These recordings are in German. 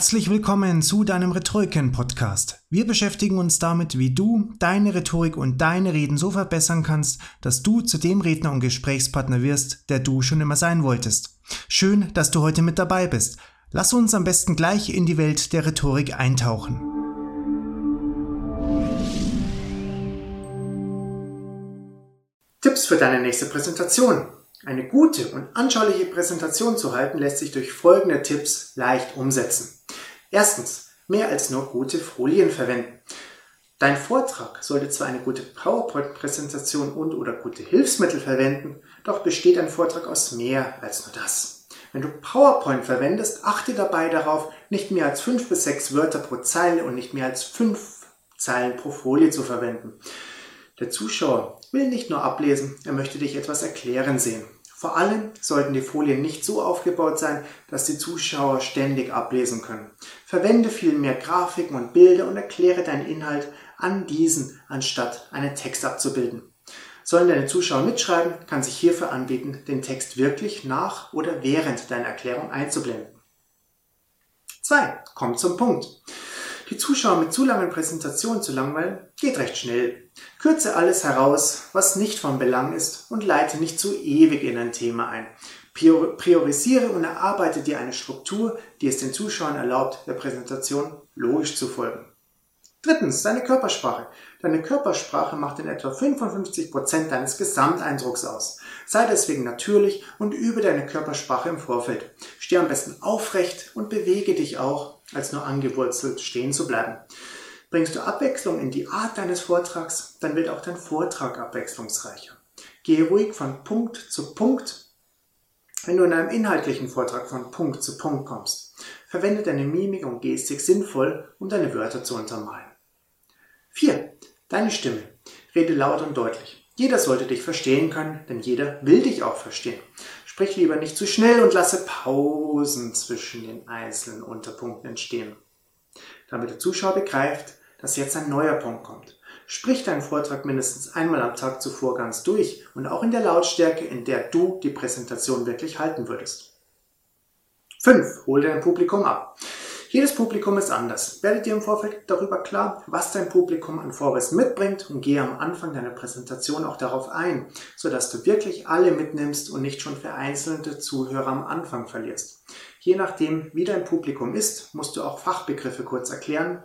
Herzlich willkommen zu deinem Rhetoriken-Podcast. Wir beschäftigen uns damit, wie du deine Rhetorik und deine Reden so verbessern kannst, dass du zu dem Redner und Gesprächspartner wirst, der du schon immer sein wolltest. Schön, dass du heute mit dabei bist. Lass uns am besten gleich in die Welt der Rhetorik eintauchen. Tipps für deine nächste Präsentation. Eine gute und anschauliche Präsentation zu halten lässt sich durch folgende Tipps leicht umsetzen. Erstens, mehr als nur gute Folien verwenden. Dein Vortrag sollte zwar eine gute PowerPoint-Präsentation und oder gute Hilfsmittel verwenden, doch besteht ein Vortrag aus mehr als nur das. Wenn du PowerPoint verwendest, achte dabei darauf, nicht mehr als fünf bis sechs Wörter pro Zeile und nicht mehr als fünf Zeilen pro Folie zu verwenden. Der Zuschauer will nicht nur ablesen, er möchte dich etwas erklären sehen. Vor allem sollten die Folien nicht so aufgebaut sein, dass die Zuschauer ständig ablesen können. Verwende vielmehr Grafiken und Bilder und erkläre deinen Inhalt an diesen, anstatt einen Text abzubilden. Sollen deine Zuschauer mitschreiben, kann sich hierfür anbieten, den Text wirklich nach oder während deiner Erklärung einzublenden. 2. Kommt zum Punkt. Die Zuschauer mit zu langen Präsentationen zu langweilen, geht recht schnell. Kürze alles heraus, was nicht von Belang ist und leite nicht zu ewig in ein Thema ein. Priorisiere und erarbeite dir eine Struktur, die es den Zuschauern erlaubt, der Präsentation logisch zu folgen. Drittens, deine Körpersprache. Deine Körpersprache macht in etwa 55 Prozent deines Gesamteindrucks aus. Sei deswegen natürlich und übe deine Körpersprache im Vorfeld. Steh am besten aufrecht und bewege dich auch als nur angewurzelt stehen zu bleiben. Bringst du Abwechslung in die Art deines Vortrags, dann wird auch dein Vortrag abwechslungsreicher. Gehe ruhig von Punkt zu Punkt, wenn du in einem inhaltlichen Vortrag von Punkt zu Punkt kommst. Verwende deine Mimik und Gestik sinnvoll, um deine Wörter zu untermalen. 4. Deine Stimme. Rede laut und deutlich. Jeder sollte dich verstehen können, denn jeder will dich auch verstehen. Sprich lieber nicht zu schnell und lasse Pausen zwischen den einzelnen Unterpunkten entstehen. Damit der Zuschauer begreift, dass jetzt ein neuer Punkt kommt. Sprich deinen Vortrag mindestens einmal am Tag zuvor ganz durch und auch in der Lautstärke, in der du die Präsentation wirklich halten würdest. 5. Hol dein Publikum ab. Jedes Publikum ist anders. Werde dir im Vorfeld darüber klar, was dein Publikum an Vorwissen mitbringt und gehe am Anfang deiner Präsentation auch darauf ein, sodass du wirklich alle mitnimmst und nicht schon vereinzelte Zuhörer am Anfang verlierst. Je nachdem, wie dein Publikum ist, musst du auch Fachbegriffe kurz erklären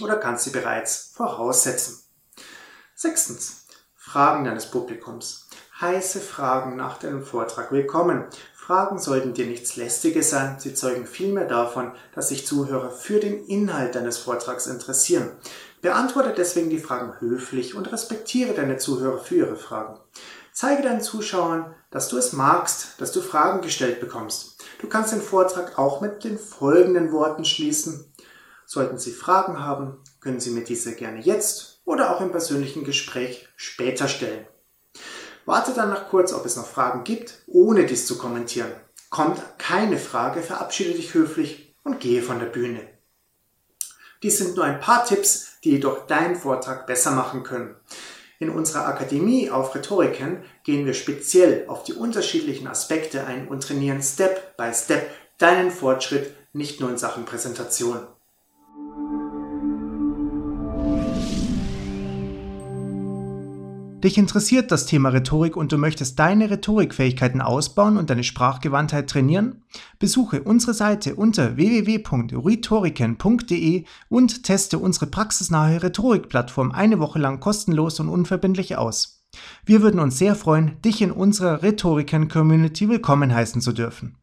oder kannst sie bereits voraussetzen. Sechstens. Fragen deines Publikums. Heiße Fragen nach deinem Vortrag willkommen. Fragen sollten dir nichts Lästiges sein, sie zeugen vielmehr davon, dass sich Zuhörer für den Inhalt deines Vortrags interessieren. Beantworte deswegen die Fragen höflich und respektiere deine Zuhörer für ihre Fragen. Zeige deinen Zuschauern, dass du es magst, dass du Fragen gestellt bekommst. Du kannst den Vortrag auch mit den folgenden Worten schließen. Sollten Sie Fragen haben, können Sie mir diese gerne jetzt oder auch im persönlichen Gespräch später stellen. Warte dann noch kurz, ob es noch Fragen gibt, ohne dies zu kommentieren. Kommt keine Frage, verabschiede dich höflich und gehe von der Bühne. Dies sind nur ein paar Tipps, die jedoch deinen Vortrag besser machen können. In unserer Akademie auf Rhetoriken gehen wir speziell auf die unterschiedlichen Aspekte ein und trainieren Step by Step deinen Fortschritt, nicht nur in Sachen Präsentation. Dich interessiert das Thema Rhetorik und du möchtest deine Rhetorikfähigkeiten ausbauen und deine Sprachgewandtheit trainieren? Besuche unsere Seite unter www.rhetoriken.de und teste unsere praxisnahe Rhetorikplattform eine Woche lang kostenlos und unverbindlich aus. Wir würden uns sehr freuen, dich in unserer Rhetoriken-Community willkommen heißen zu dürfen.